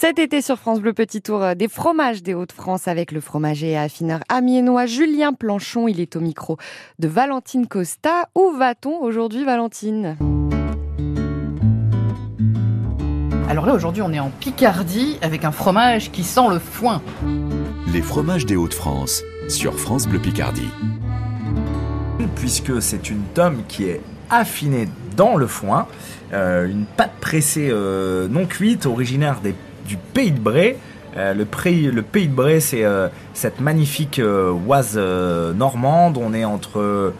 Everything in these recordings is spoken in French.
Cet été sur France Bleu Petit Tour euh, des fromages des Hauts-de-France avec le fromager et affineur amiénois Julien Planchon. Il est au micro de Valentine Costa. Où va-t-on aujourd'hui Valentine? Alors là aujourd'hui on est en Picardie avec un fromage qui sent le foin. Les fromages des Hauts-de-France sur France Bleu Picardie. Puisque c'est une tome qui est affinée dans le foin, euh, une pâte pressée euh, non cuite originaire des, du Pays de Bray. Euh, le, Pays- le Pays de Bray, c'est euh, cette magnifique euh, oise normande. On est entre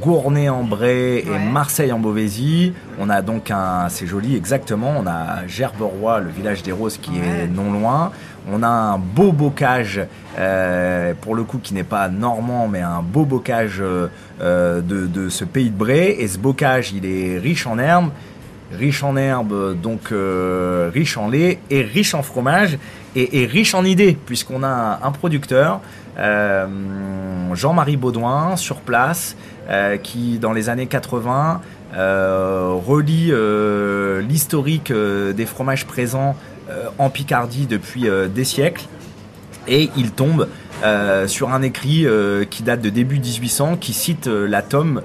Gournay en Bray et Ouais. Marseille en Beauvaisis. On a donc un, c'est joli exactement. On a Gerberoy, le village des Roses, qui Ouais. est non loin. On a un beau bocage, pour le coup qui n'est pas normand, mais un beau bocage de, de ce pays de Bray. Et ce bocage, il est riche en herbes, riche en herbes, donc euh, riche en lait et riche en fromage et, riche en idées, puisqu'on a un, producteur, euh, Jean-Marie Baudouin, sur place, euh, qui dans les années 80 euh, relie l'historique des fromages présents en Picardie depuis des siècles. Et il tombe euh, sur un écrit euh, qui date de début 1800 qui cite euh, la tome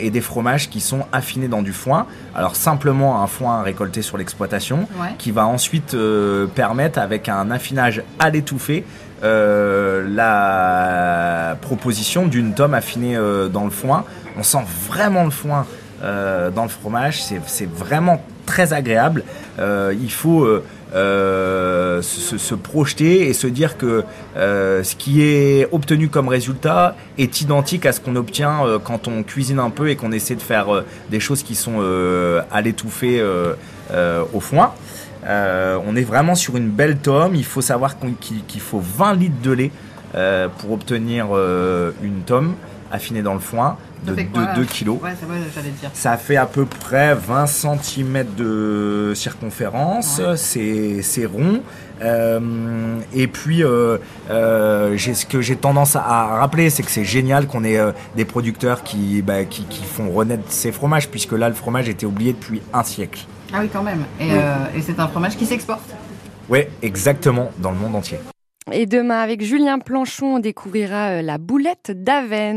et des fromages qui sont affinés dans du foin. Alors simplement un foin récolté sur l'exploitation Ouais. qui va ensuite permettre avec un affinage à l'étouffée la proposition d'une tome affinée dans le foin. On sent vraiment le foin dans le fromage, c'est vraiment très agréable. Il faut euh, se, projeter et se dire que euh, ce qui est obtenu comme résultat est identique à ce qu'on obtient euh, quand on cuisine un peu et qu'on essaie de faire des choses qui sont à l'étouffer au foin. On est vraiment sur une belle tome. Il faut savoir qu'il faut 20 litres de lait pour obtenir une tome affinée dans le foin de Ça fait 2 quoi 2 kilos. Ouais, c'est vrai, j'allais te dire. Ça fait à peu près 20 cm de circonférence, Ouais. c'est c'est rond. Euh, et puis, euh, euh, ce que j'ai tendance à, à rappeler, c'est que c'est génial qu'on ait euh, des producteurs qui, bah, qui, qui font renaître ces fromages, puisque là, le fromage était oublié depuis un siècle. Ah oui quand même. Et, Oui. euh, et c'est un fromage qui s'exporte. Oui, exactement, dans le monde entier. Et demain avec Julien Planchon, on découvrira la boulette d'Aven.